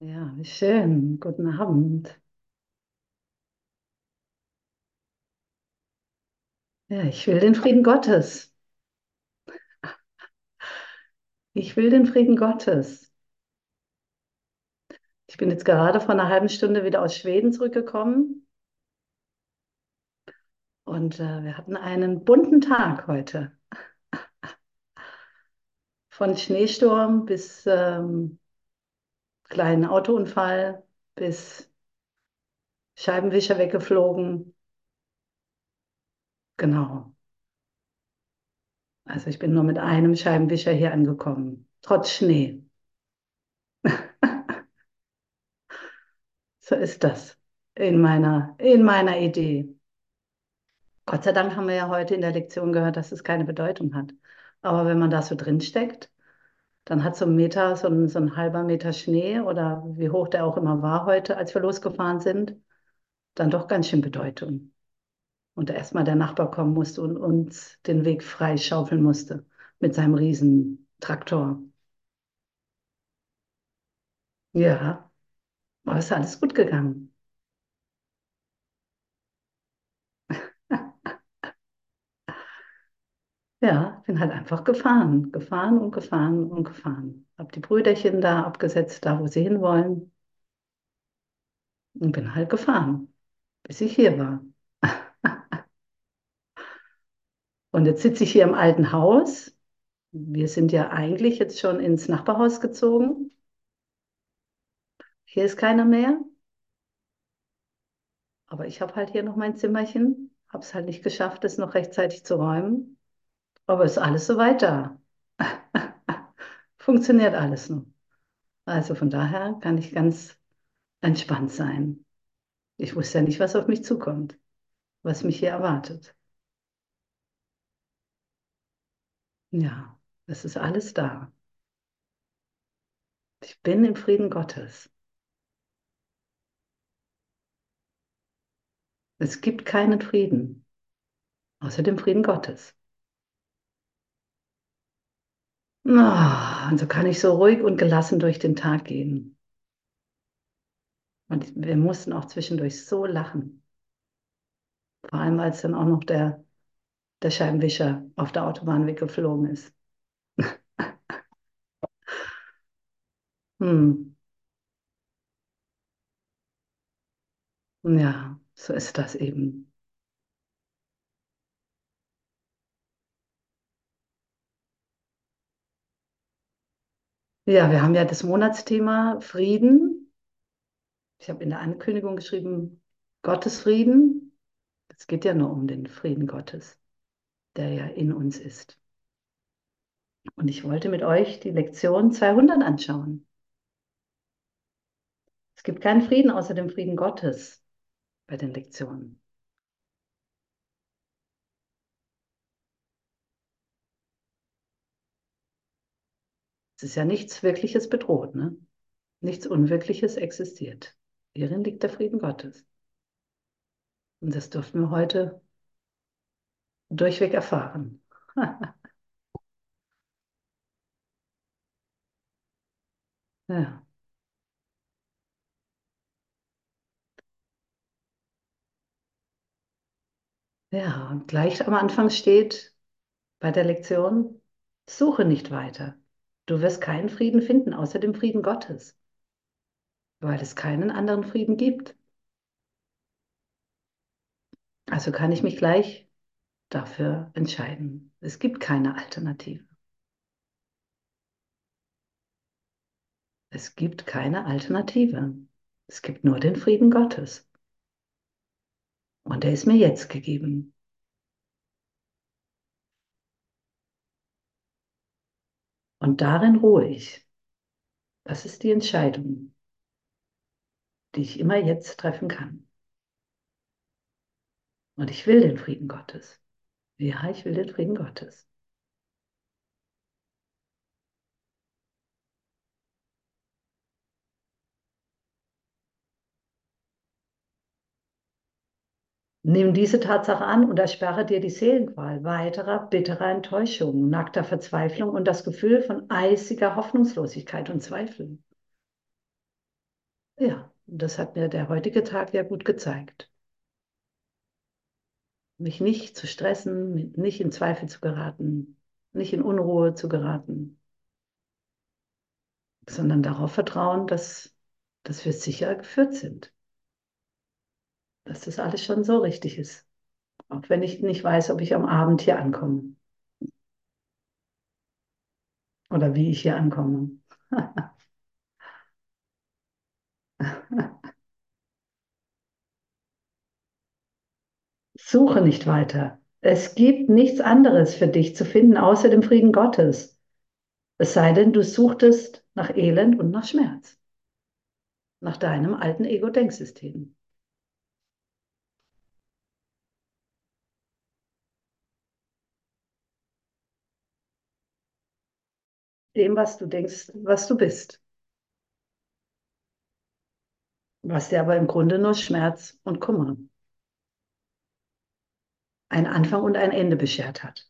Ja, wie schön. Guten Abend. Ja, ich will den Frieden Gottes. Ich will den Frieden Gottes. Ich bin jetzt gerade vor einer halben Stunde wieder aus Schweden zurückgekommen und äh, wir hatten einen bunten Tag heute. Von Schneesturm bis ähm, kleinen Autounfall bis Scheibenwischer weggeflogen. Genau. Also ich bin nur mit einem Scheibenwischer hier angekommen, trotz Schnee. So ist das in meiner, in meiner Idee. Gott sei Dank haben wir ja heute in der Lektion gehört, dass es keine Bedeutung hat. Aber wenn man da so drin steckt, dann hat so ein Meter, so ein, so ein halber Meter Schnee oder wie hoch der auch immer war heute, als wir losgefahren sind, dann doch ganz schön Bedeutung. Und erstmal der Nachbar kommen musste und uns den Weg frei schaufeln musste mit seinem riesen Traktor. Ja, aber es ist alles gut gegangen. Ja, bin halt einfach gefahren, gefahren und gefahren und gefahren. Hab die Brüderchen da abgesetzt, da wo sie hinwollen. Und bin halt gefahren, bis ich hier war. Und jetzt sitze ich hier im alten Haus. Wir sind ja eigentlich jetzt schon ins Nachbarhaus gezogen. Hier ist keiner mehr. Aber ich habe halt hier noch mein Zimmerchen. Habe es halt nicht geschafft, es noch rechtzeitig zu räumen. Aber ist alles soweit da. Funktioniert alles noch. Also von daher kann ich ganz entspannt sein. Ich wusste ja nicht, was auf mich zukommt, was mich hier erwartet. Ja, es ist alles da. Ich bin im Frieden Gottes. Es gibt keinen Frieden außer dem Frieden Gottes. Oh, und so kann ich so ruhig und gelassen durch den Tag gehen. Und wir mussten auch zwischendurch so lachen. Vor allem, als dann auch noch der, der Scheibenwischer auf der Autobahn weggeflogen ist. hm. Ja, so ist das eben. Ja, wir haben ja das Monatsthema Frieden. Ich habe in der Ankündigung geschrieben, Gottes Frieden. Es geht ja nur um den Frieden Gottes, der ja in uns ist. Und ich wollte mit euch die Lektion 200 anschauen. Es gibt keinen Frieden außer dem Frieden Gottes bei den Lektionen. Es ist ja nichts Wirkliches bedroht, ne? Nichts Unwirkliches existiert. Hierin liegt der Frieden Gottes. Und das durften wir heute durchweg erfahren. ja. Ja, und gleich am Anfang steht bei der Lektion, suche nicht weiter. Du wirst keinen Frieden finden außer dem Frieden Gottes, weil es keinen anderen Frieden gibt. Also kann ich mich gleich dafür entscheiden. Es gibt keine Alternative. Es gibt keine Alternative. Es gibt nur den Frieden Gottes. Und der ist mir jetzt gegeben. Und darin ruhe ich. Das ist die Entscheidung, die ich immer jetzt treffen kann. Und ich will den Frieden Gottes. Ja, ich will den Frieden Gottes. Nimm diese Tatsache an und ersperre dir die Seelenqual weiterer bitterer Enttäuschung, nackter Verzweiflung und das Gefühl von eisiger Hoffnungslosigkeit und Zweifel. Ja, das hat mir der heutige Tag ja gut gezeigt. Mich nicht zu stressen, nicht in Zweifel zu geraten, nicht in Unruhe zu geraten, sondern darauf vertrauen, dass, dass wir sicher geführt sind dass das alles schon so richtig ist. Auch wenn ich nicht weiß, ob ich am Abend hier ankomme. Oder wie ich hier ankomme. Suche nicht weiter. Es gibt nichts anderes für dich zu finden außer dem Frieden Gottes. Es sei denn, du suchtest nach Elend und nach Schmerz. Nach deinem alten Ego-Denksystem. Dem, was du denkst, was du bist. Was dir aber im Grunde nur Schmerz und Kummer, ein Anfang und ein Ende beschert hat.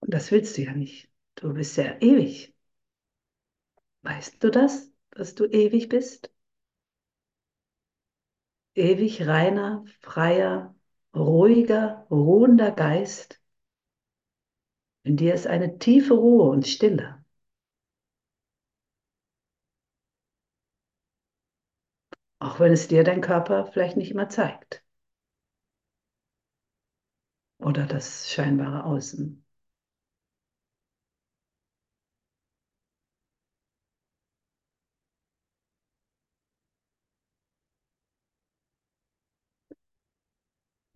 Und das willst du ja nicht. Du bist ja ewig. Weißt du das, dass du ewig bist? Ewig reiner, freier, ruhiger, ruhender Geist. In dir ist eine tiefe Ruhe und Stille. Auch wenn es dir dein Körper vielleicht nicht immer zeigt. Oder das scheinbare Außen.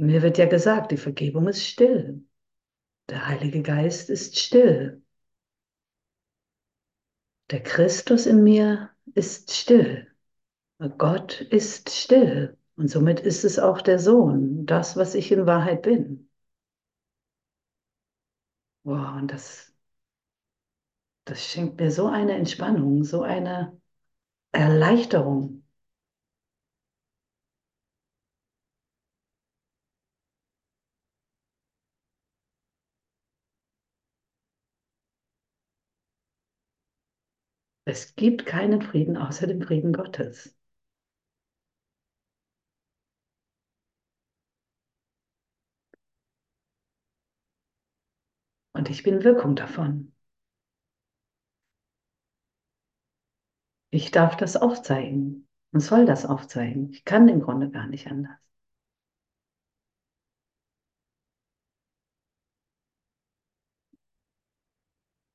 Mir wird ja gesagt, die Vergebung ist still. Der Heilige Geist ist still. Der Christus in mir ist still. Gott ist still. Und somit ist es auch der Sohn, das, was ich in Wahrheit bin. Wow, und das, das schenkt mir so eine Entspannung, so eine Erleichterung. Es gibt keinen Frieden außer dem Frieden Gottes. Und ich bin Wirkung davon. Ich darf das aufzeigen und soll das aufzeigen. Ich kann im Grunde gar nicht anders.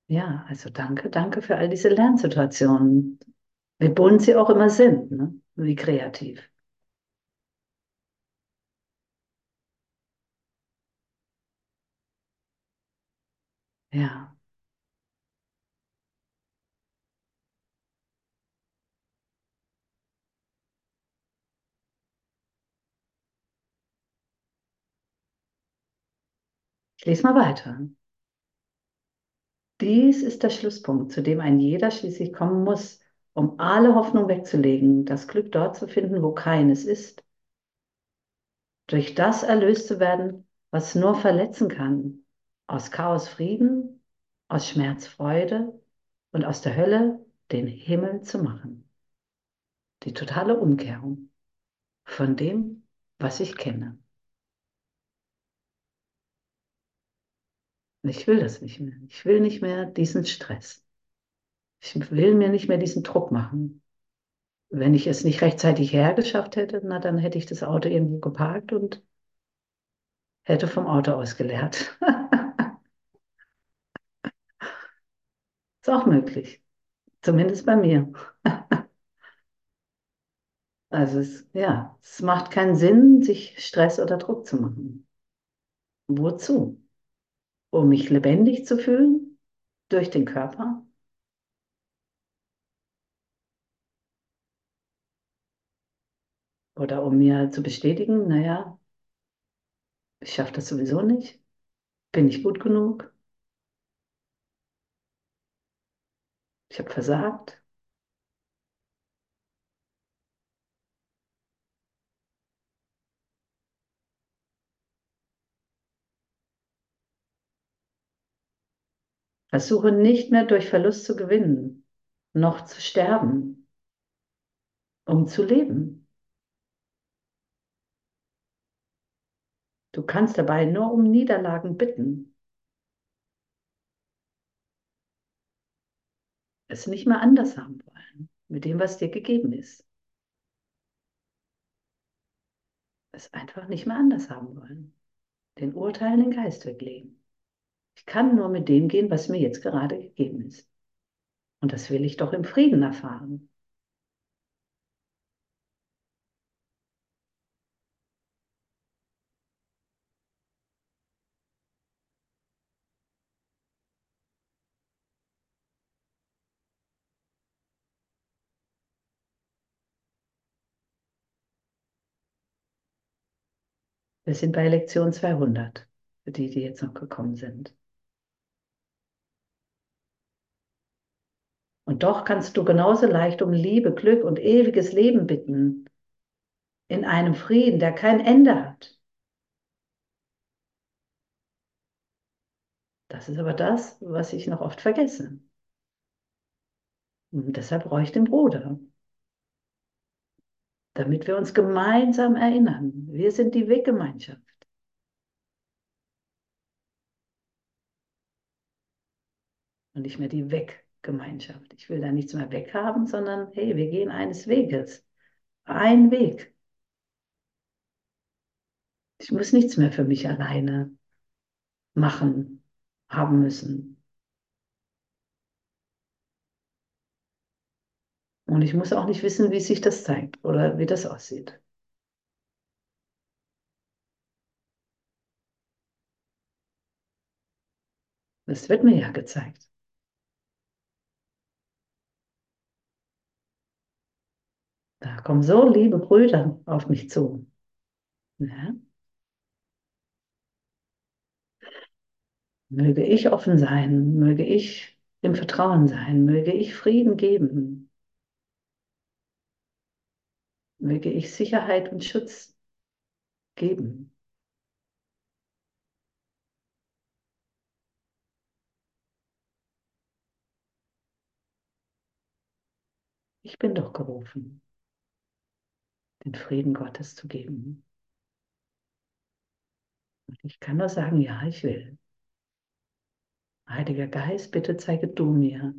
Ja, also danke, danke für all diese Lernsituationen, wie bunt sie auch immer sind, ne? wie kreativ. Ja. Ich lese mal weiter. Dies ist der Schlusspunkt, zu dem ein jeder schließlich kommen muss, um alle Hoffnung wegzulegen, das Glück dort zu finden, wo keines ist. Durch das erlöst zu werden, was nur verletzen kann. Aus Chaos Frieden, aus Schmerz Freude und aus der Hölle den Himmel zu machen. Die totale Umkehrung von dem, was ich kenne. Ich will das nicht mehr. Ich will nicht mehr diesen Stress. Ich will mir nicht mehr diesen Druck machen. Wenn ich es nicht rechtzeitig hergeschafft hätte, na dann hätte ich das Auto irgendwo geparkt und hätte vom Auto aus geleert. Ist auch möglich. Zumindest bei mir. Also es, ja, es macht keinen Sinn, sich Stress oder Druck zu machen. Wozu? Um mich lebendig zu fühlen durch den Körper? Oder um mir zu bestätigen, naja, ich schaffe das sowieso nicht, bin ich gut genug? Ich habe versagt. Versuche nicht mehr durch Verlust zu gewinnen, noch zu sterben, um zu leben. Du kannst dabei nur um Niederlagen bitten. Es nicht mehr anders haben wollen, mit dem, was dir gegeben ist. Es einfach nicht mehr anders haben wollen. Den Urteilen den Geist weglegen. Ich kann nur mit dem gehen, was mir jetzt gerade gegeben ist. Und das will ich doch im Frieden erfahren. Wir sind bei Lektion 200, für die, die jetzt noch gekommen sind. Doch kannst du genauso leicht um Liebe, Glück und ewiges Leben bitten, in einem Frieden, der kein Ende hat. Das ist aber das, was ich noch oft vergesse. Und deshalb brauche ich den Bruder, damit wir uns gemeinsam erinnern. Wir sind die Weggemeinschaft. Und nicht mehr die Weggemeinschaft. Ich will da nichts mehr weghaben, sondern hey, wir gehen eines Weges. Ein Weg. Ich muss nichts mehr für mich alleine machen, haben müssen. Und ich muss auch nicht wissen, wie sich das zeigt oder wie das aussieht. Das wird mir ja gezeigt. Da kommen so liebe Brüder auf mich zu. Ja. Möge ich offen sein, möge ich im Vertrauen sein, möge ich Frieden geben, möge ich Sicherheit und Schutz geben. Ich bin doch gerufen, den Frieden Gottes zu geben. Und ich kann nur sagen, ja, ich will. Heiliger Geist, bitte zeige du mir.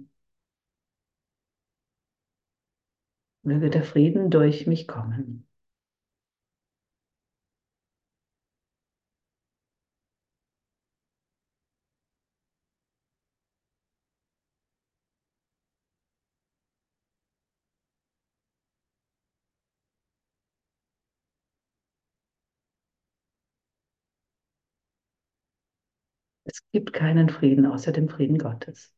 Möge der Frieden durch mich kommen. Es gibt keinen Frieden außer dem Frieden Gottes.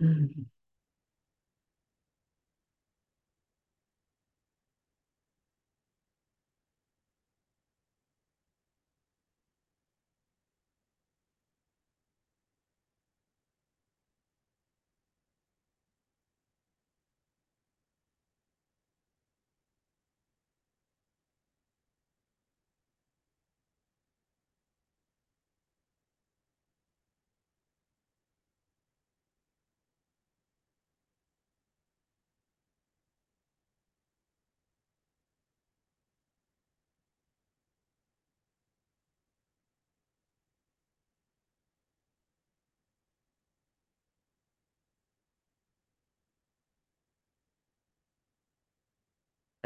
Mhm.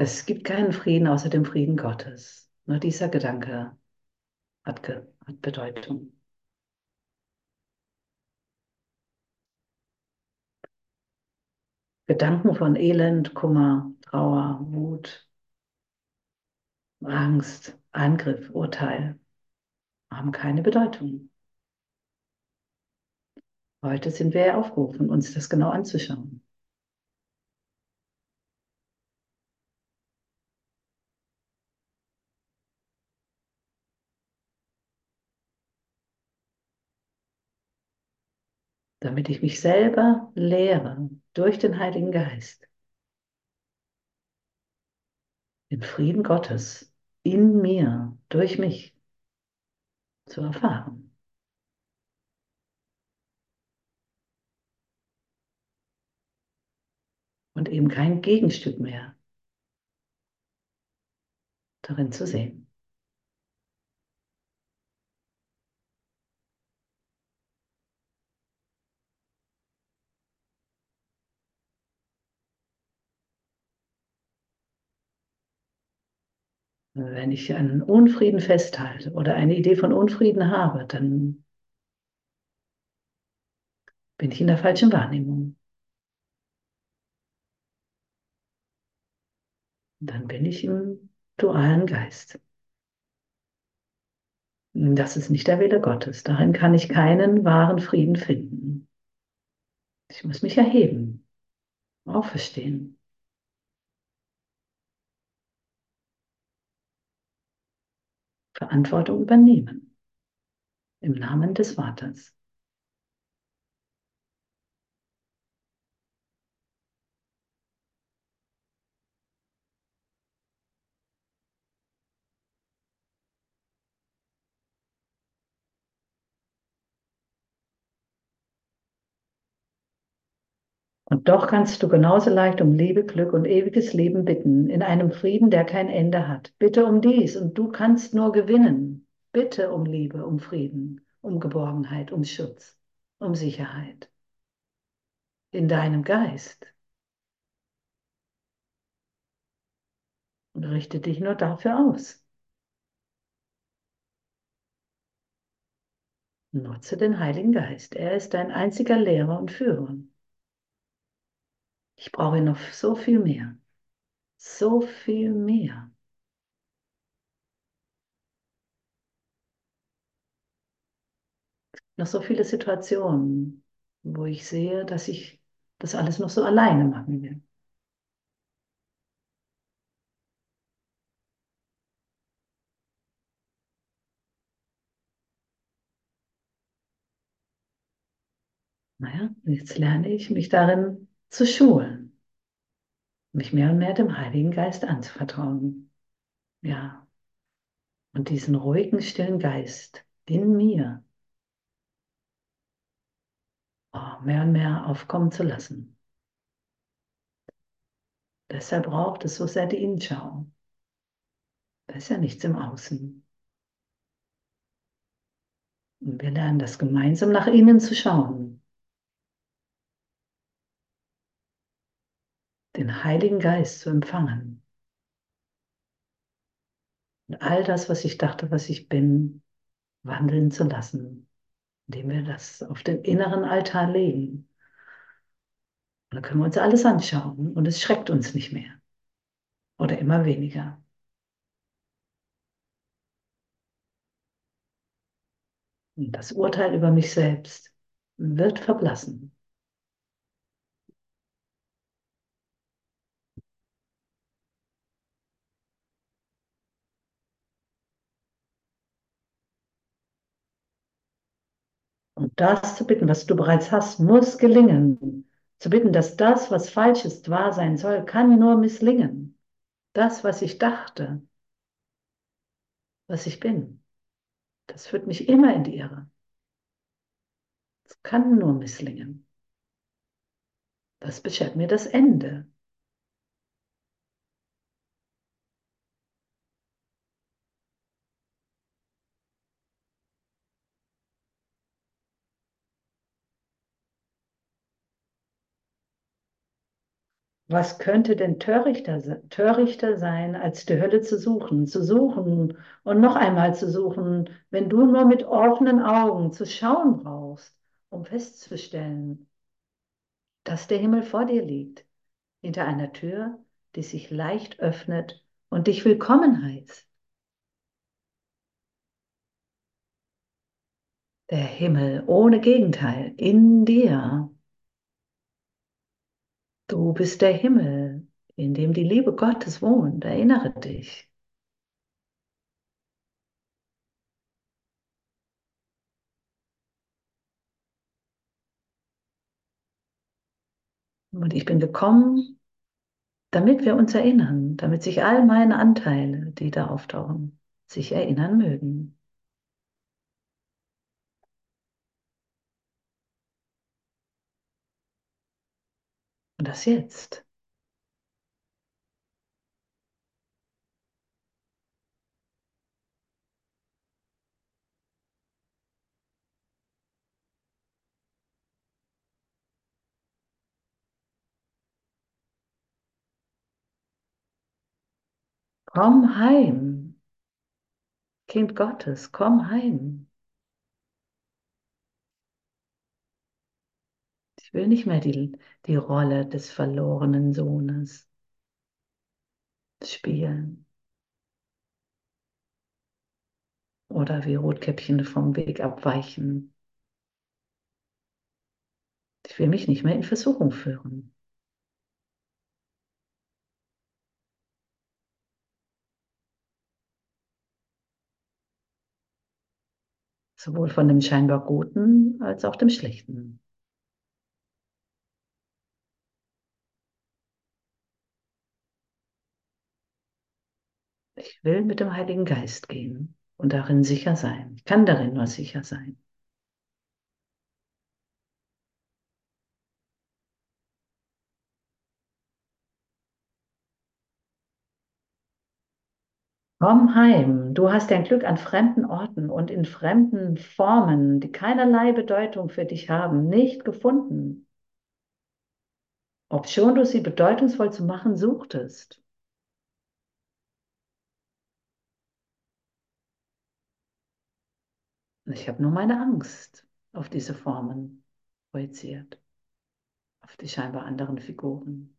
Es gibt keinen Frieden außer dem Frieden Gottes. Nur dieser Gedanke hat, Ge hat Bedeutung. Gedanken von Elend, Kummer, Trauer, Wut, Angst, Angriff, Urteil haben keine Bedeutung. Heute sind wir aufgerufen, uns das genau anzuschauen. Damit ich mich selber lehre durch den Heiligen Geist, den Frieden Gottes in mir, durch mich zu erfahren. Und eben kein Gegenstück mehr darin zu sehen. Wenn ich einen Unfrieden festhalte oder eine Idee von Unfrieden habe, dann bin ich in der falschen Wahrnehmung. Dann bin ich im dualen Geist. Das ist nicht der Wille Gottes. Darin kann ich keinen wahren Frieden finden. Ich muss mich erheben, auferstehen. Verantwortung übernehmen. Im Namen des Vaters. Und doch kannst du genauso leicht um Liebe, Glück und ewiges Leben bitten, in einem Frieden, der kein Ende hat. Bitte um dies und du kannst nur gewinnen. Bitte um Liebe, um Frieden, um Geborgenheit, um Schutz, um Sicherheit. In deinem Geist. Und richte dich nur dafür aus. Nutze den Heiligen Geist. Er ist dein einziger Lehrer und Führer. Ich brauche noch so viel mehr. So viel mehr. Noch so viele Situationen, wo ich sehe, dass ich das alles noch so alleine machen will. Naja, jetzt lerne ich, mich darin zu schulen, mich mehr und mehr dem Heiligen Geist anzuvertrauen. Ja. Und diesen ruhigen, stillen Geist in mir oh, mehr und mehr aufkommen zu lassen. Deshalb braucht es so sehr die Innenschau. Da ist ja nichts im Außen. Und wir lernen das gemeinsam nach innen zu schauen. Den Heiligen Geist zu empfangen. Und all das, was ich dachte, was ich bin, wandeln zu lassen, indem wir das auf den inneren Altar legen. Und dann können wir uns alles anschauen und es schreckt uns nicht mehr oder immer weniger. Und das Urteil über mich selbst wird verblassen. Und das zu bitten, was du bereits hast, muss gelingen. Zu bitten, dass das, was falsch ist, wahr sein soll, kann nur misslingen. Das, was ich dachte, was ich bin, das führt mich immer in die Irre. Es kann nur misslingen. Das beschert mir das Ende. Was könnte denn törichter, törichter sein, als die Hölle zu suchen, zu suchen und noch einmal zu suchen, wenn du nur mit offenen Augen zu schauen brauchst, um festzustellen, dass der Himmel vor dir liegt, hinter einer Tür, die sich leicht öffnet und dich willkommen heißt. Der Himmel ohne Gegenteil in dir. Du bist der Himmel, in dem die Liebe Gottes wohnt. Erinnere dich. Und ich bin gekommen, damit wir uns erinnern, damit sich all meine Anteile, die da auftauchen, sich erinnern mögen. Das jetzt. Komm heim. Kind Gottes, komm heim. Ich will nicht mehr die, die Rolle des verlorenen Sohnes spielen. Oder wie Rotkäppchen vom Weg abweichen. Ich will mich nicht mehr in Versuchung führen. Sowohl von dem scheinbar Guten als auch dem Schlechten. Ich will mit dem Heiligen Geist gehen und darin sicher sein. Ich kann darin nur sicher sein. Komm heim, du hast dein Glück an fremden Orten und in fremden Formen, die keinerlei Bedeutung für dich haben, nicht gefunden. Obschon du sie bedeutungsvoll zu machen suchtest. Ich habe nur meine Angst auf diese Formen projiziert, auf die scheinbar anderen Figuren.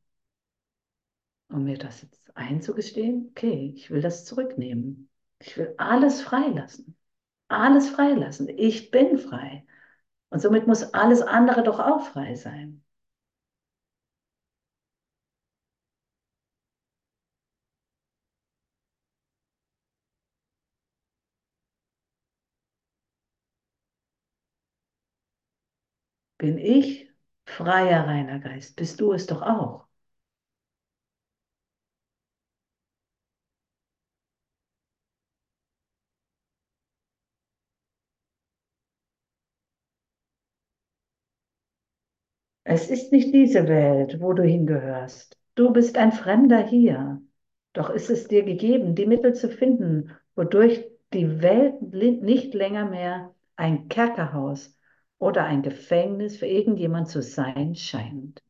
Um mir das jetzt einzugestehen, okay, ich will das zurücknehmen. Ich will alles freilassen. Alles freilassen. Ich bin frei. Und somit muss alles andere doch auch frei sein. Bin ich freier, reiner Geist? Bist du es doch auch? Es ist nicht diese Welt, wo du hingehörst. Du bist ein Fremder hier. Doch ist es dir gegeben, die Mittel zu finden, wodurch die Welt nicht länger mehr ein Kerkerhaus oder ein Gefängnis für irgendjemand zu sein scheint.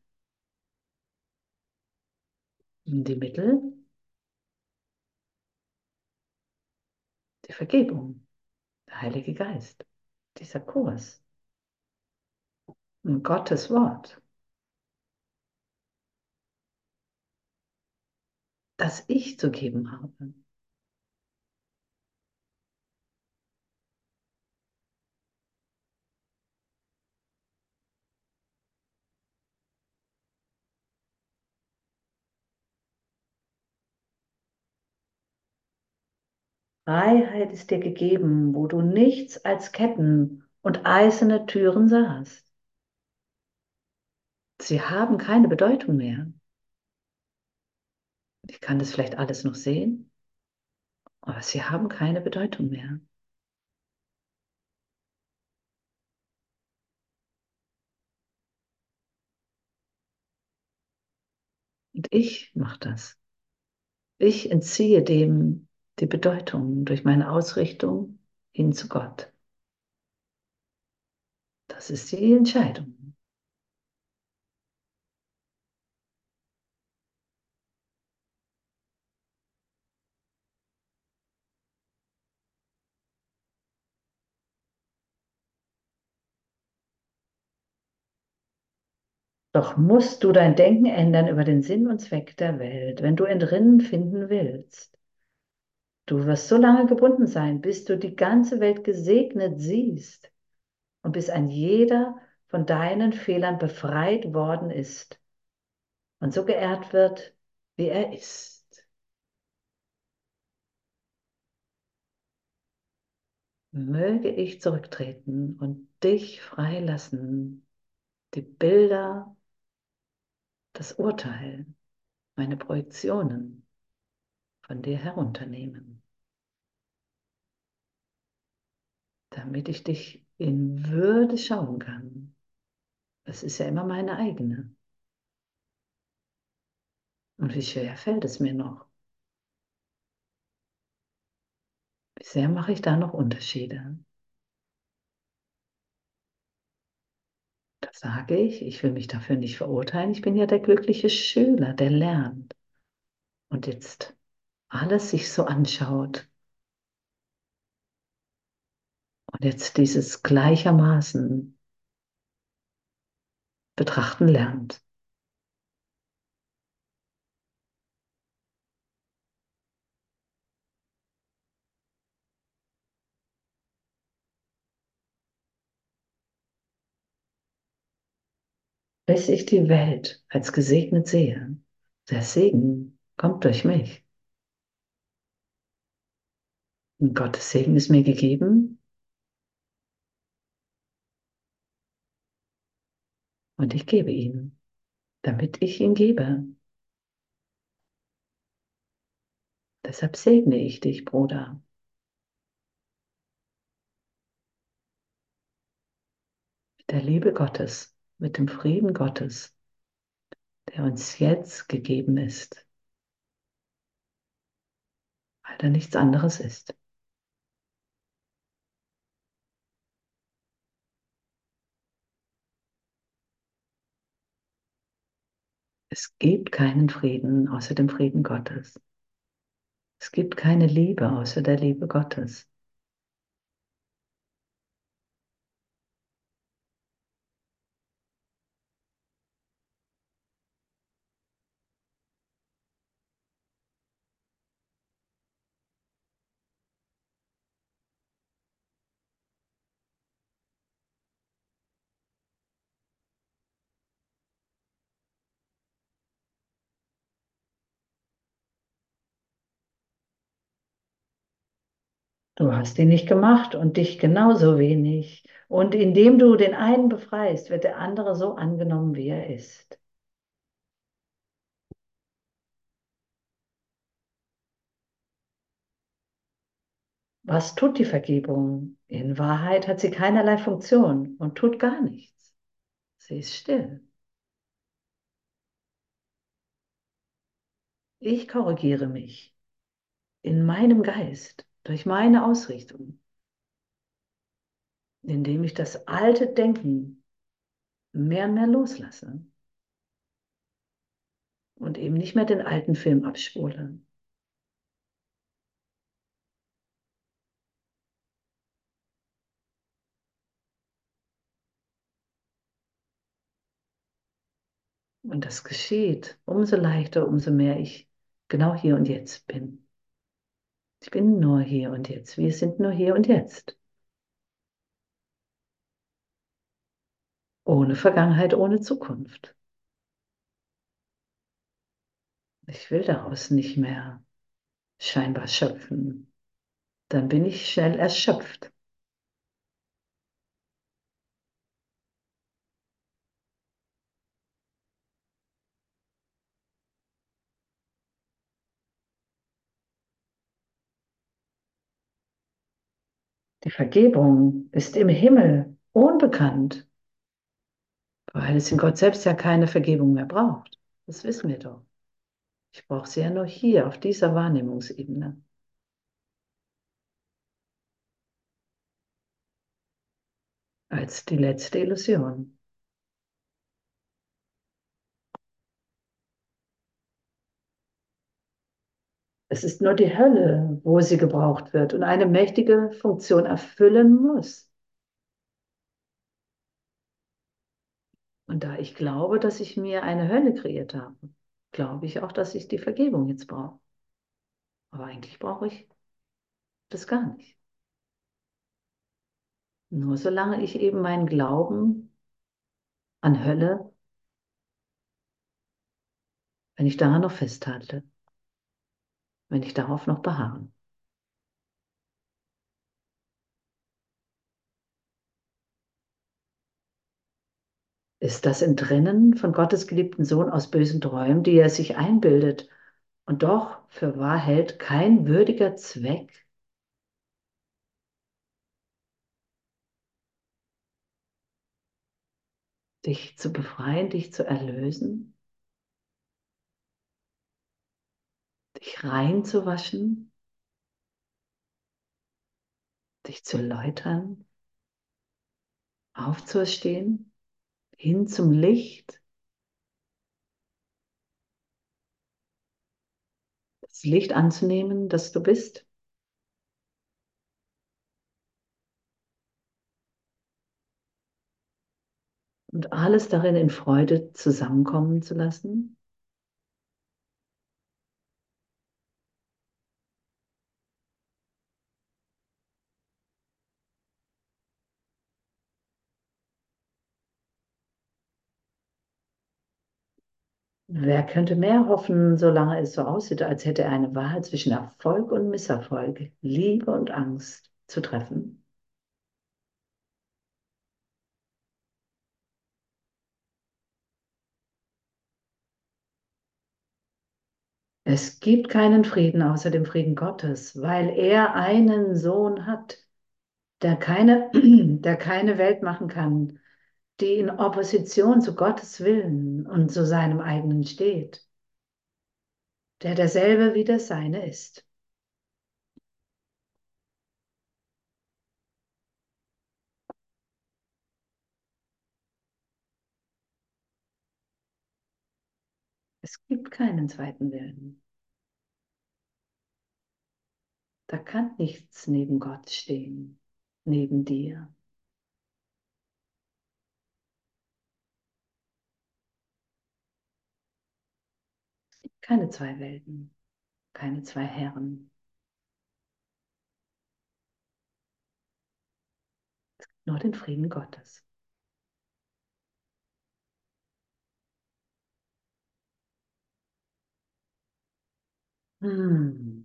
Die Mittel? Die Vergebung, der Heilige Geist, dieser Kurs. Und Gottes Wort. Das ich zu geben habe. Freiheit ist dir gegeben, wo du nichts als Ketten und eiserne Türen sahst. Sie haben keine Bedeutung mehr. Ich kann das vielleicht alles noch sehen, aber sie haben keine Bedeutung mehr. Und ich mache das. Ich entziehe dem die Bedeutung durch meine Ausrichtung hin zu Gott. Das ist die Entscheidung. Doch musst du dein Denken ändern über den Sinn und Zweck der Welt, wenn du entrinnen finden willst. Du wirst so lange gebunden sein, bis du die ganze Welt gesegnet siehst und bis ein jeder von deinen Fehlern befreit worden ist und so geehrt wird, wie er ist. Möge ich zurücktreten und dich freilassen, die Bilder das Urteil, meine Projektionen von dir herunternehmen, damit ich dich in Würde schauen kann. Es ist ja immer meine eigene. Und wie schwer fällt es mir noch? Wie sehr mache ich da noch Unterschiede? Da sage ich, ich will mich dafür nicht verurteilen. Ich bin ja der glückliche Schüler, der lernt. Und jetzt alles sich so anschaut. Und jetzt dieses gleichermaßen betrachten lernt. bis ich die Welt als gesegnet sehe. Der Segen kommt durch mich. Und Gottes Segen ist mir gegeben. Und ich gebe ihn, damit ich ihn gebe. Deshalb segne ich dich, Bruder. Mit der Liebe Gottes mit dem Frieden Gottes, der uns jetzt gegeben ist, weil er nichts anderes ist. Es gibt keinen Frieden außer dem Frieden Gottes. Es gibt keine Liebe außer der Liebe Gottes. Du hast ihn nicht gemacht und dich genauso wenig. Und indem du den einen befreist, wird der andere so angenommen, wie er ist. Was tut die Vergebung? In Wahrheit hat sie keinerlei Funktion und tut gar nichts. Sie ist still. Ich korrigiere mich in meinem Geist durch meine Ausrichtung, indem ich das alte Denken mehr und mehr loslasse und eben nicht mehr den alten Film abspule. Und das geschieht umso leichter, umso mehr ich genau hier und jetzt bin. Ich bin nur hier und jetzt. Wir sind nur hier und jetzt. Ohne Vergangenheit, ohne Zukunft. Ich will daraus nicht mehr scheinbar schöpfen. Dann bin ich schnell erschöpft. Vergebung ist im Himmel unbekannt, weil es in Gott selbst ja keine Vergebung mehr braucht. Das wissen wir doch. Ich brauche sie ja nur hier, auf dieser Wahrnehmungsebene. Als die letzte Illusion. Es ist nur die Hölle, wo sie gebraucht wird und eine mächtige Funktion erfüllen muss. Und da ich glaube, dass ich mir eine Hölle kreiert habe, glaube ich auch, dass ich die Vergebung jetzt brauche. Aber eigentlich brauche ich das gar nicht. Nur solange ich eben meinen Glauben an Hölle, wenn ich daran noch festhalte, wenn ich darauf noch beharre. Ist das Entrinnen von Gottes geliebten Sohn aus bösen Träumen, die er sich einbildet und doch für wahr hält, kein würdiger Zweck? Dich zu befreien, dich zu erlösen, dich reinzuwaschen, dich zu läutern, aufzuerstehen, hin zum Licht, das Licht anzunehmen, das du bist. Und alles darin in Freude zusammenkommen zu lassen. Wer könnte mehr hoffen, solange es so aussieht, als hätte er eine Wahl zwischen Erfolg und Misserfolg, Liebe und Angst zu treffen? Es gibt keinen Frieden außer dem Frieden Gottes, weil er einen Sohn hat, der keine, der keine Welt machen kann, die in Opposition zu Gottes Willen und zu seinem eigenen steht, der derselbe wie der seine ist. Es gibt keinen zweiten Willen. Da kann nichts neben Gott stehen, neben dir. Keine zwei Welten, keine zwei Herren. Nur den Frieden Gottes. Hm.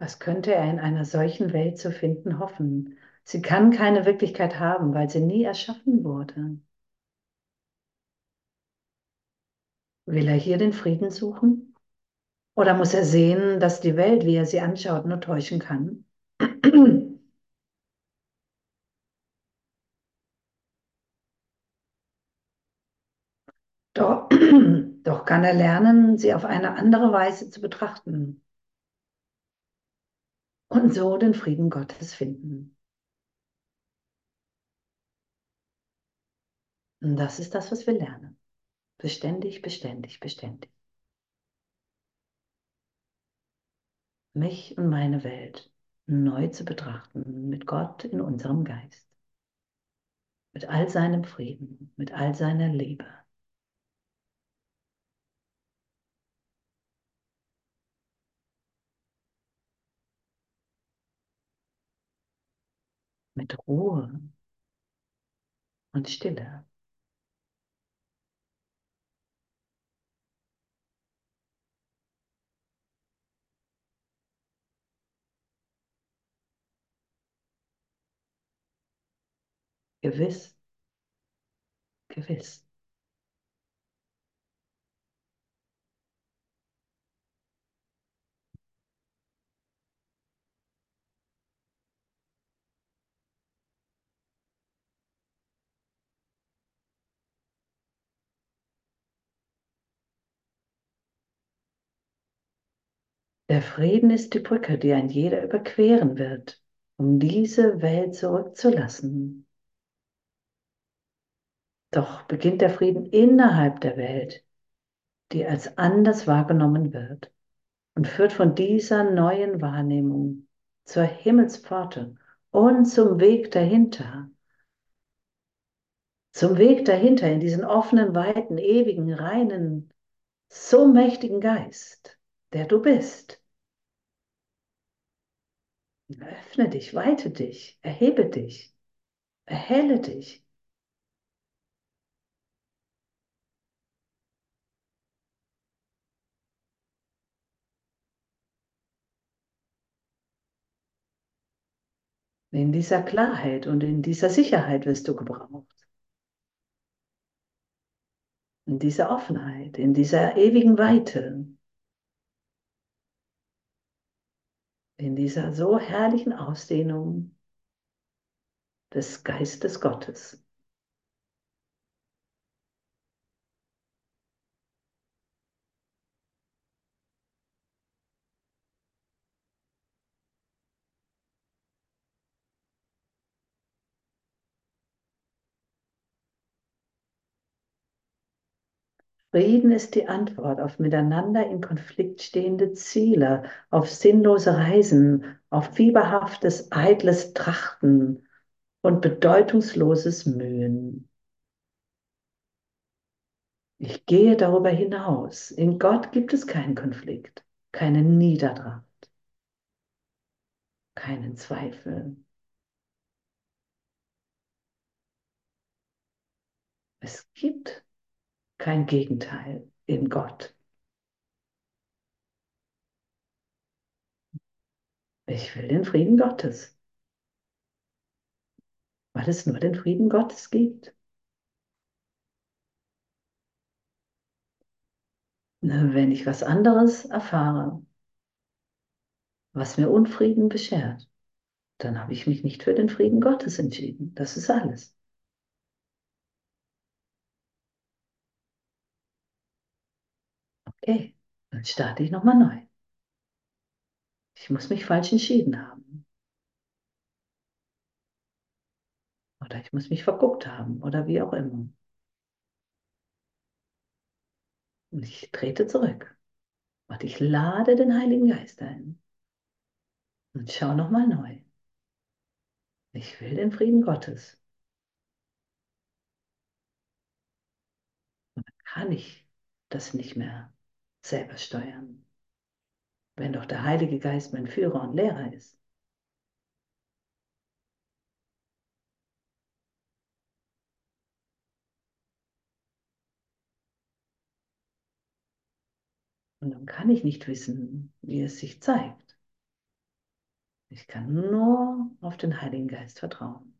Was könnte er in einer solchen Welt zu finden hoffen? Sie kann keine Wirklichkeit haben, weil sie nie erschaffen wurde. Will er hier den Frieden suchen? Oder muss er sehen, dass die Welt, wie er sie anschaut, nur täuschen kann? Doch, doch kann er lernen, sie auf eine andere Weise zu betrachten und so den Frieden Gottes finden. Und das ist das, was wir lernen. Beständig, beständig, beständig. Mich und meine Welt neu zu betrachten mit Gott in unserem Geist. Mit all seinem Frieden, mit all seiner Liebe. Mit Ruhe und Stille. Gewiss, gewiss. Der Frieden ist die Brücke, die ein jeder überqueren wird, um diese Welt zurückzulassen. Doch beginnt der Frieden innerhalb der Welt, die als anders wahrgenommen wird und führt von dieser neuen Wahrnehmung zur Himmelspforte und zum Weg dahinter. Zum Weg dahinter in diesen offenen, weiten, ewigen, reinen, so mächtigen Geist, der du bist. Öffne dich, weite dich, erhebe dich, Erhelle dich. In dieser Klarheit und in dieser Sicherheit wirst du gebraucht. In dieser Offenheit, in dieser ewigen Weite. In dieser so herrlichen Ausdehnung des Geistes Gottes. Frieden ist die Antwort auf miteinander in Konflikt stehende Ziele, auf sinnlose Reisen, auf fieberhaftes, eitles Trachten und bedeutungsloses Mühen. Ich gehe darüber hinaus. In Gott gibt es keinen Konflikt, keine Niedertracht, keinen Zweifel. Es gibt kein Gegenteil in Gott. Ich will den Frieden Gottes, weil es nur den Frieden Gottes gibt. Wenn ich was anderes erfahre, was mir Unfrieden beschert, dann habe ich mich nicht für den Frieden Gottes entschieden. Das ist alles. Okay, dann starte ich nochmal neu. Ich muss mich falsch entschieden haben. Oder ich muss mich verguckt haben oder wie auch immer. Und ich trete zurück. Und ich lade den Heiligen Geist ein. Und schau nochmal neu. Ich will den Frieden Gottes. Und dann kann ich das nicht mehr selber steuern. Wenn doch der Heilige Geist mein Führer und Lehrer ist. Und dann kann ich nicht wissen, wie es sich zeigt. Ich kann nur auf den Heiligen Geist vertrauen.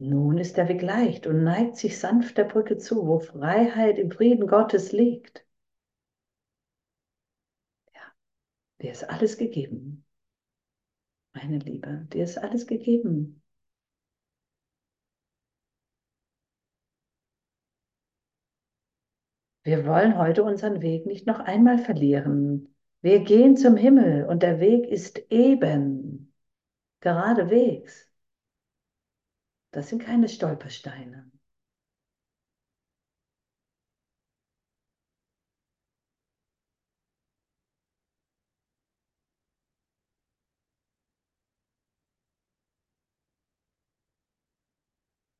Nun ist der Weg leicht und neigt sich sanft der Brücke zu, wo Freiheit im Frieden Gottes liegt. Ja, dir ist alles gegeben. Meine Liebe, dir ist alles gegeben. Wir wollen heute unseren Weg nicht noch einmal verlieren. Wir gehen zum Himmel und der Weg ist eben, geradewegs. Das sind keine Stolpersteine.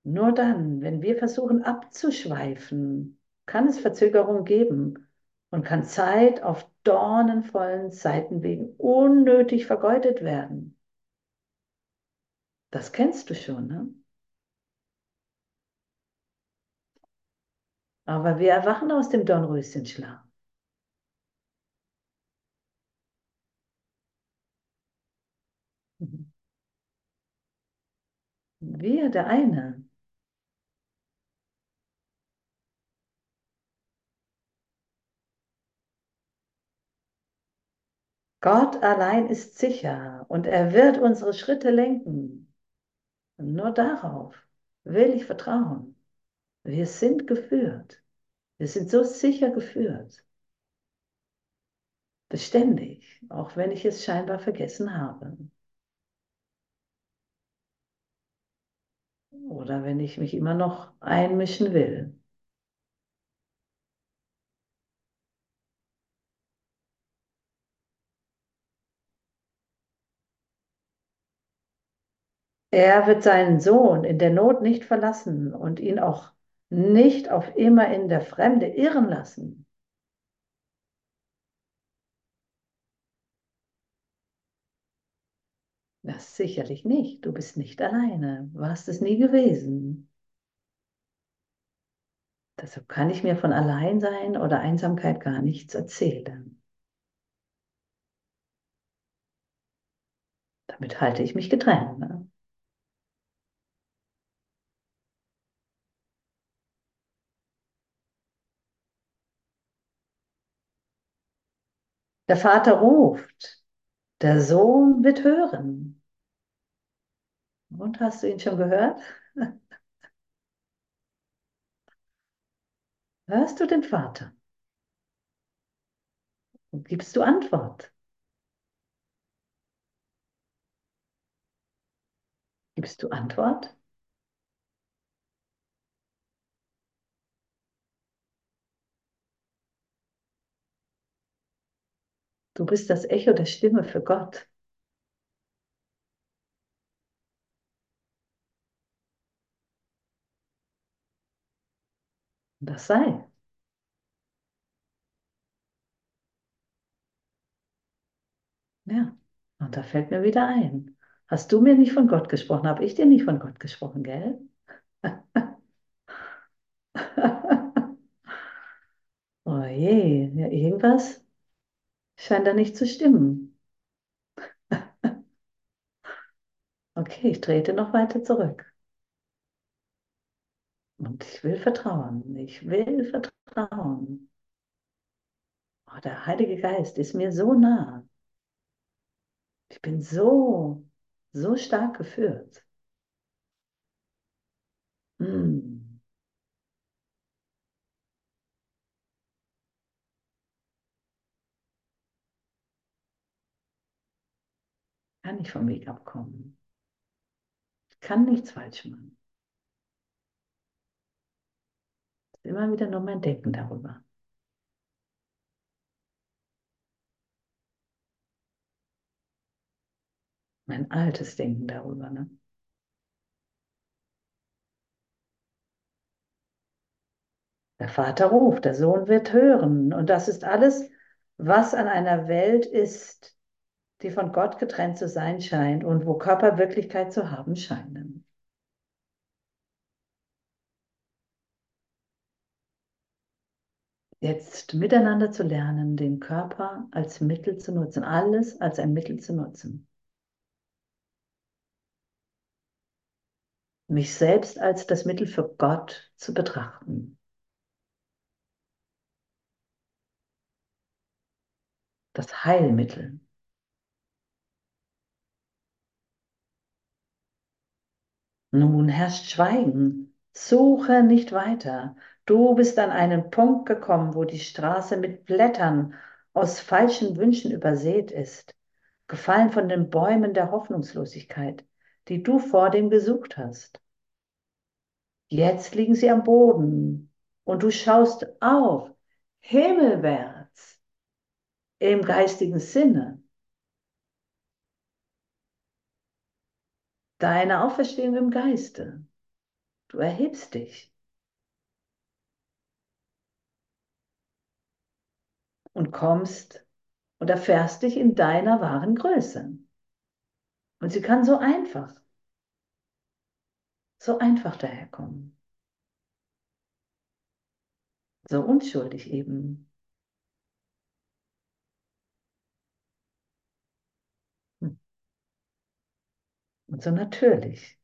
Nur dann, wenn wir versuchen abzuschweifen, kann es Verzögerung geben und kann Zeit auf dornenvollen Seitenwegen unnötig vergeudet werden. Das kennst du schon, ne? Aber wir erwachen aus dem Dornröschenschlaf. Wir, der eine. Gott allein ist sicher und er wird unsere Schritte lenken. Nur darauf will ich vertrauen. Wir sind geführt. Wir sind so sicher geführt. Beständig, auch wenn ich es scheinbar vergessen habe. Oder wenn ich mich immer noch einmischen will. Er wird seinen Sohn in der Not nicht verlassen und ihn auch nicht auf immer in der Fremde irren lassen. Das sicherlich nicht. Du bist nicht alleine. Warst es nie gewesen. Deshalb kann ich mir von Alleinsein oder Einsamkeit gar nichts erzählen. Damit halte ich mich getrennt. Ne? Der Vater ruft, der Sohn wird hören. Und hast du ihn schon gehört? Hörst du den Vater? Und gibst du Antwort? Gibst du Antwort? Du bist das Echo der Stimme für Gott. Das sei. Ja, und da fällt mir wieder ein. Hast du mir nicht von Gott gesprochen? Habe ich dir nicht von Gott gesprochen, gell? oh je, ja, irgendwas scheint da nicht zu stimmen. okay, ich trete noch weiter zurück. Und ich will vertrauen. Ich will vertrauen. Oh, der Heilige Geist ist mir so nah. Ich bin so, so stark geführt. Hm. Nicht vom Weg abkommen. Kann nichts falsch machen. Immer wieder nur mein Denken darüber. Mein altes Denken darüber. Ne? Der Vater ruft, der Sohn wird hören. Und das ist alles, was an einer Welt ist, die von Gott getrennt zu sein scheint und wo Körper Wirklichkeit zu haben scheinen. Jetzt miteinander zu lernen, den Körper als Mittel zu nutzen, alles als ein Mittel zu nutzen. Mich selbst als das Mittel für Gott zu betrachten. Das Heilmittel. Nun herrscht Schweigen. Suche nicht weiter. Du bist an einen Punkt gekommen, wo die Straße mit Blättern aus falschen Wünschen übersät ist, gefallen von den Bäumen der Hoffnungslosigkeit, die du vor dem gesucht hast. Jetzt liegen sie am Boden und du schaust auf, himmelwärts, im geistigen Sinne. Deine Auferstehung im Geiste. Du erhebst dich. Und kommst und erfährst dich in deiner wahren Größe. Und sie kann so einfach, so einfach daherkommen. So unschuldig eben. Und so natürlich.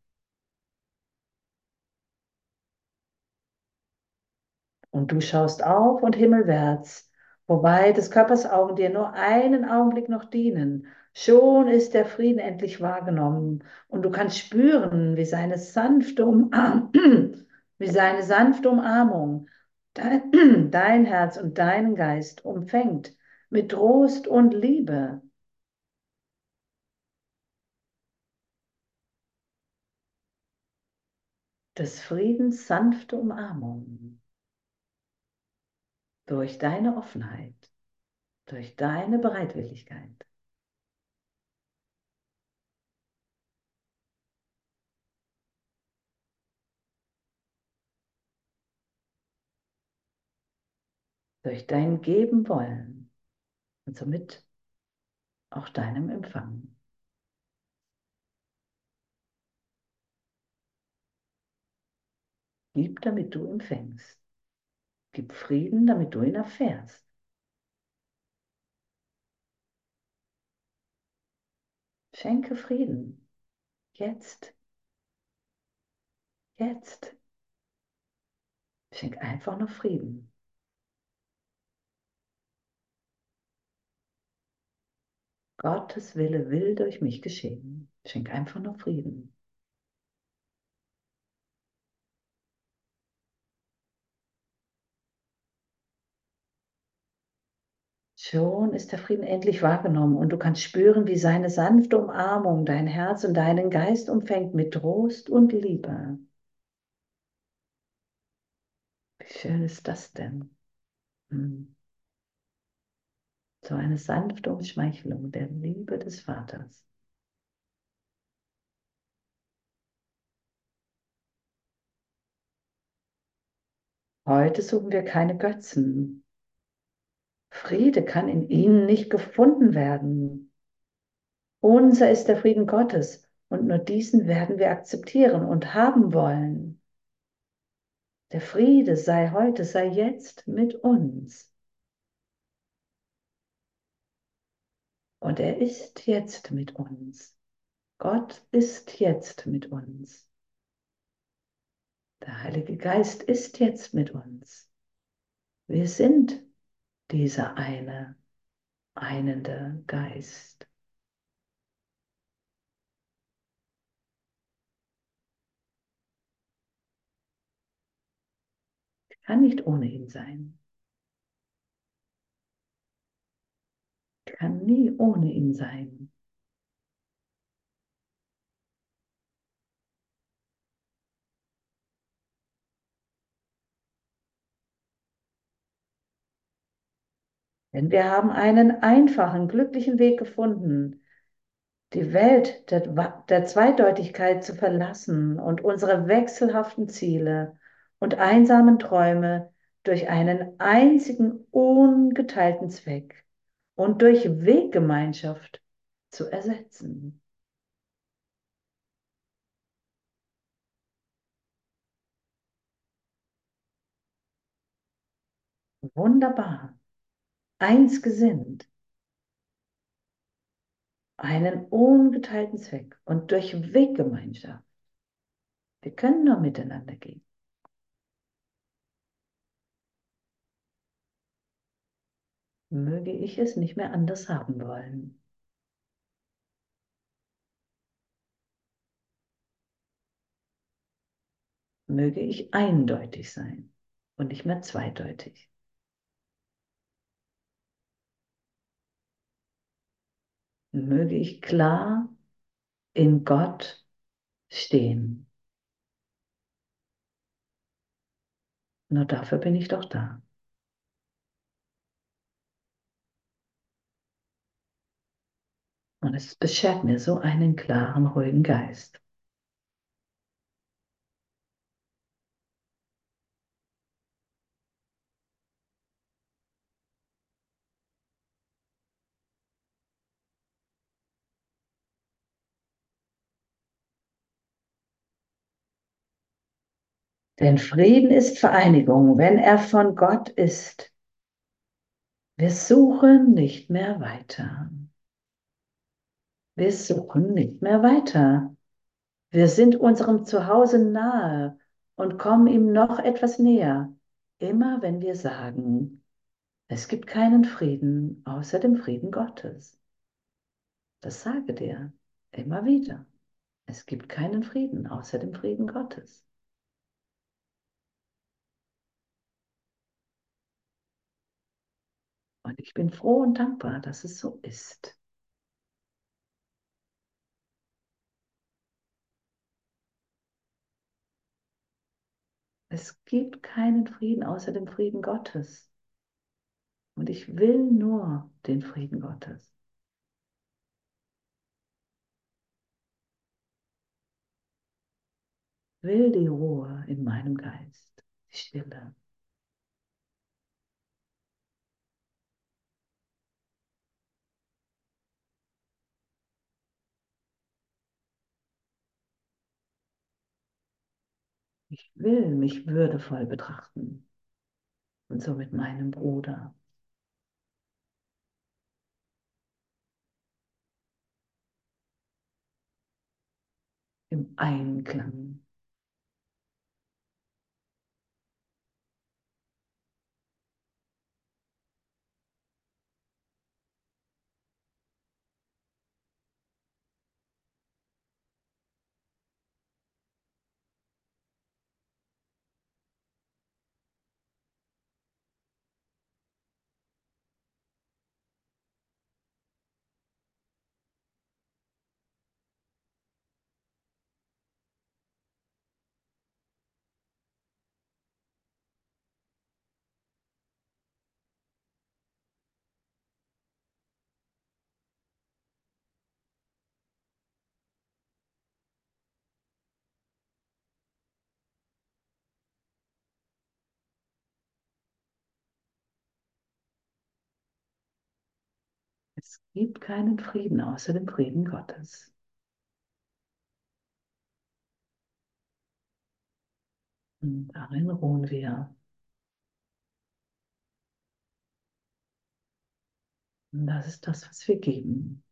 Und du schaust auf und himmelwärts, wobei des Körpers Augen dir nur einen Augenblick noch dienen. Schon ist der Frieden endlich wahrgenommen und du kannst spüren, wie seine sanfte, Umarm wie seine sanfte Umarmung dein, dein Herz und deinen Geist umfängt mit Trost und Liebe. des Friedens sanfte Umarmung. Durch deine Offenheit, durch deine Bereitwilligkeit. Durch dein Geben wollen und somit auch deinem Empfangen. Gib, damit du empfängst. Gib Frieden, damit du ihn erfährst. Schenke Frieden. Jetzt. Jetzt. Schenk einfach nur Frieden. Gottes Wille will durch mich geschehen. Schenk einfach nur Frieden. Schon ist der Frieden endlich wahrgenommen und du kannst spüren, wie seine sanfte Umarmung dein Herz und deinen Geist umfängt mit Trost und Liebe. Wie schön ist das denn? Hm. So eine sanfte Umschmeichelung der Liebe des Vaters. Heute suchen wir keine Götzen. Friede kann in ihnen nicht gefunden werden. Unser ist der Frieden Gottes und nur diesen werden wir akzeptieren und haben wollen. Der Friede sei heute, sei jetzt mit uns. Und er ist jetzt mit uns. Gott ist jetzt mit uns. Der Heilige Geist ist jetzt mit uns. Wir sind dieser eine, einende Geist. Kann nicht ohne ihn sein. Kann nie ohne ihn sein. Denn wir haben einen einfachen, glücklichen Weg gefunden, die Welt der, der, Zweideutigkeit zu verlassen und unsere wechselhaften Ziele und einsamen Träume durch einen einzigen ungeteilten Zweck und durch Weggemeinschaft zu ersetzen. Wunderbar eins gesinnt, einen ungeteilten Zweck und durch Weggemeinschaft. Wir können nur miteinander gehen. Möge ich es nicht mehr anders haben wollen. Möge ich eindeutig sein und nicht mehr zweideutig. Möge ich klar in Gott stehen. Nur dafür bin ich doch da. Und es beschert mir so einen klaren, ruhigen Geist. Denn Frieden ist Vereinigung, wenn er von Gott ist. Wir suchen nicht mehr weiter. Wir suchen nicht mehr weiter. Wir sind unserem Zuhause nahe und kommen ihm noch etwas näher, immer wenn wir sagen, es gibt keinen Frieden außer dem Frieden Gottes. Das sage dir immer wieder. Es gibt keinen Frieden außer dem Frieden Gottes. Und ich bin froh und dankbar, dass es so ist. Es gibt keinen Frieden außer dem Frieden Gottes. Und ich will nur den Frieden Gottes. Will die Ruhe in meinem Geist, die Stille. Ich will mich würdevoll betrachten und so mit meinem Bruder. Im Einklang. Es gibt keinen Frieden außer dem Frieden Gottes. Und darin ruhen wir. Und das ist das, was wir geben.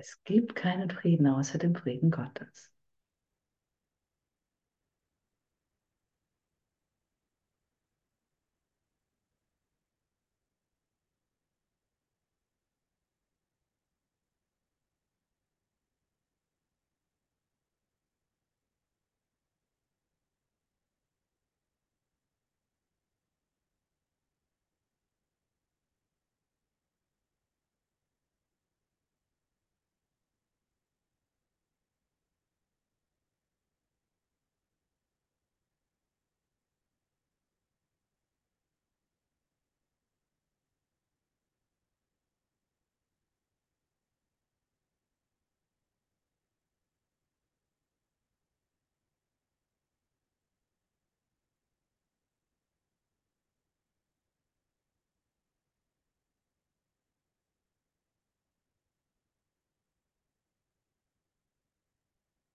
Es gibt keinen Frieden außer dem Frieden Gottes.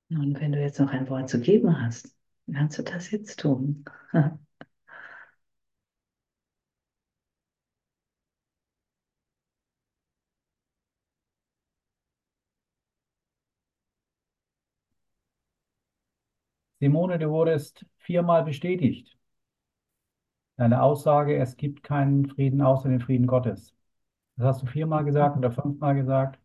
Und wenn du jetzt noch ein Wort zu geben hast, kannst du das jetzt tun. Simone, du wurdest viermal bestätigt. Deine Aussage, es gibt keinen Frieden außer den Frieden Gottes. Das hast du viermal gesagt oder fünfmal gesagt.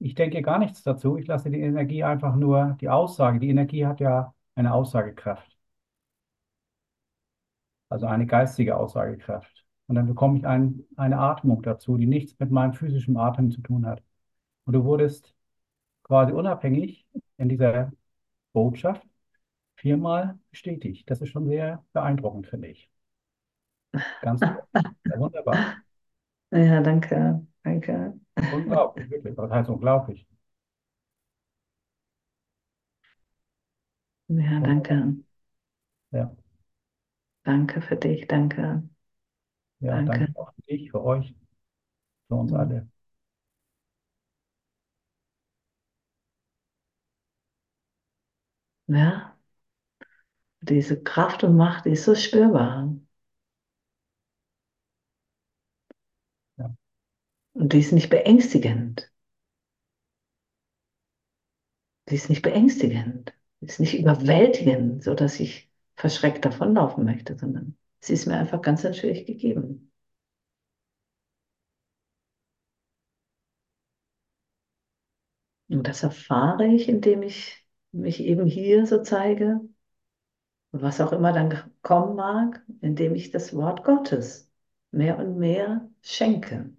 Ich denke gar nichts dazu. Ich lasse die Energie einfach nur, die Aussage. Die Energie hat ja eine Aussagekraft. Also eine geistige Aussagekraft. Und dann bekomme ich ein, eine Atmung dazu, die nichts mit meinem physischen Atem zu tun hat. Und du wurdest quasi unabhängig in dieser Botschaft viermal bestätigt. Das ist schon sehr beeindruckend, finde ich. Ganz wunderbar. Ja, danke, Danke. Unglaublich, wirklich. Das heißt unglaublich. Ja, danke. Ja. Danke für dich, danke. Ja, danke. danke auch für dich, für euch, für uns mhm. alle. Ja, diese Kraft und Macht die ist so spürbar. Und die ist nicht beängstigend. Die ist nicht beängstigend. Die ist nicht überwältigend, so dass ich verschreckt davonlaufen möchte, sondern sie ist mir einfach ganz natürlich gegeben. Und das erfahre ich, indem ich mich eben hier so zeige, was auch immer dann kommen mag, indem ich das Wort Gottes mehr und mehr schenke.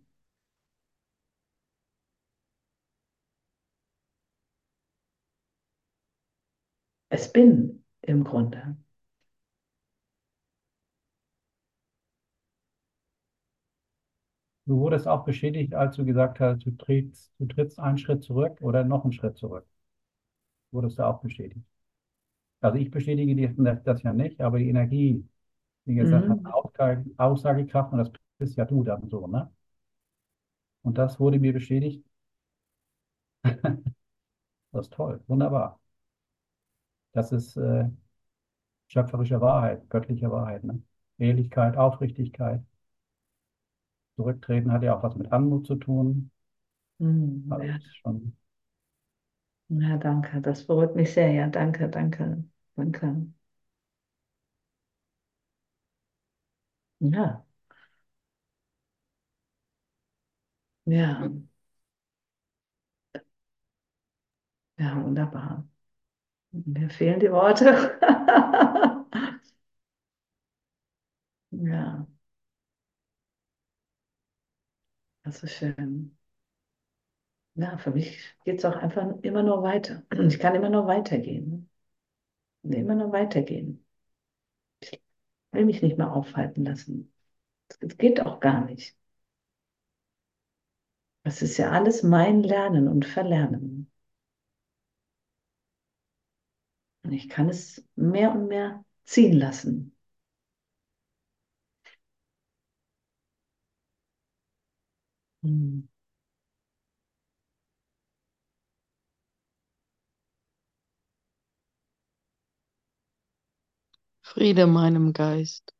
Es bin im Grunde. Du wurdest auch bestätigt, als du gesagt hast, du trittst, du trittst einen Schritt zurück oder noch einen Schritt zurück. Wurdest du auch bestätigt. Also ich bestätige dir das ja nicht, aber die Energie, wie gesagt, hat Mhm. Aussage, Aussagekraft und das bist ja du dann so, ne? Und das wurde mir bestätigt. Das ist toll, wunderbar. Das ist äh, schöpferische Wahrheit, göttliche Wahrheit, ne? Ehrlichkeit, Aufrichtigkeit. Zurücktreten hat ja auch was mit Anmut zu tun. Mhm. Also Ja, ist schon, ja, danke. Das beruhigt mich sehr. Ja, danke, danke, danke. Ja, ja, ja, wunderbar. Mir fehlen die Worte. Ja, das ist schön. Ja, für mich geht es auch einfach immer nur weiter. Ich kann immer nur weitergehen. Immer nur weitergehen. Ich will mich nicht mehr aufhalten lassen. Das geht auch gar nicht. Das ist ja alles mein Lernen und Verlernen. Und ich kann es mehr und mehr ziehen lassen. Hm. Friede meinem Geist.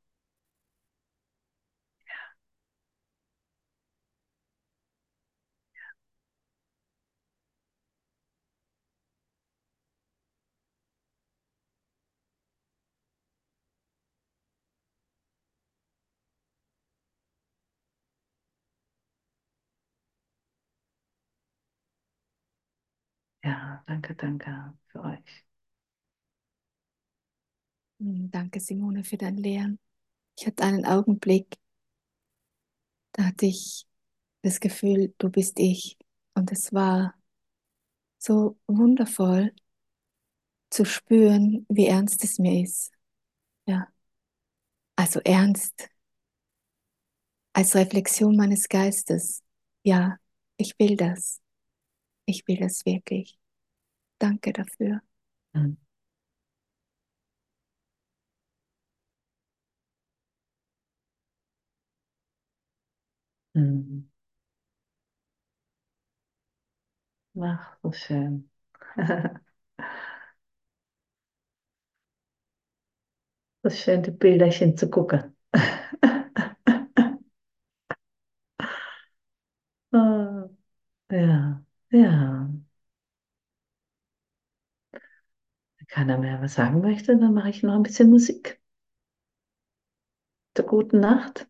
Ja, danke, danke für euch. Hm, Danke, Simone, für dein Lehren. Ich hatte einen Augenblick, da hatte ich das Gefühl, du bist ich. Und es war so wundervoll zu spüren, wie ernst es mir ist. Ja, also ernst als Reflexion meines Geistes. Ja, ich will das. Ich will das wirklich. Danke dafür. Hm. Hm. Ach, so schön. So schön, die Bilderchen zu gucken. Ah, Ja, ja. Wenn keiner mehr was sagen möchte, dann mache ich noch ein bisschen Musik. Zur guten Nacht.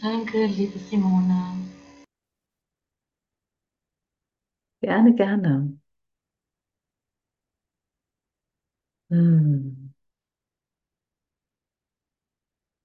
Danke, liebe Simone. Gerne, gerne. Hm.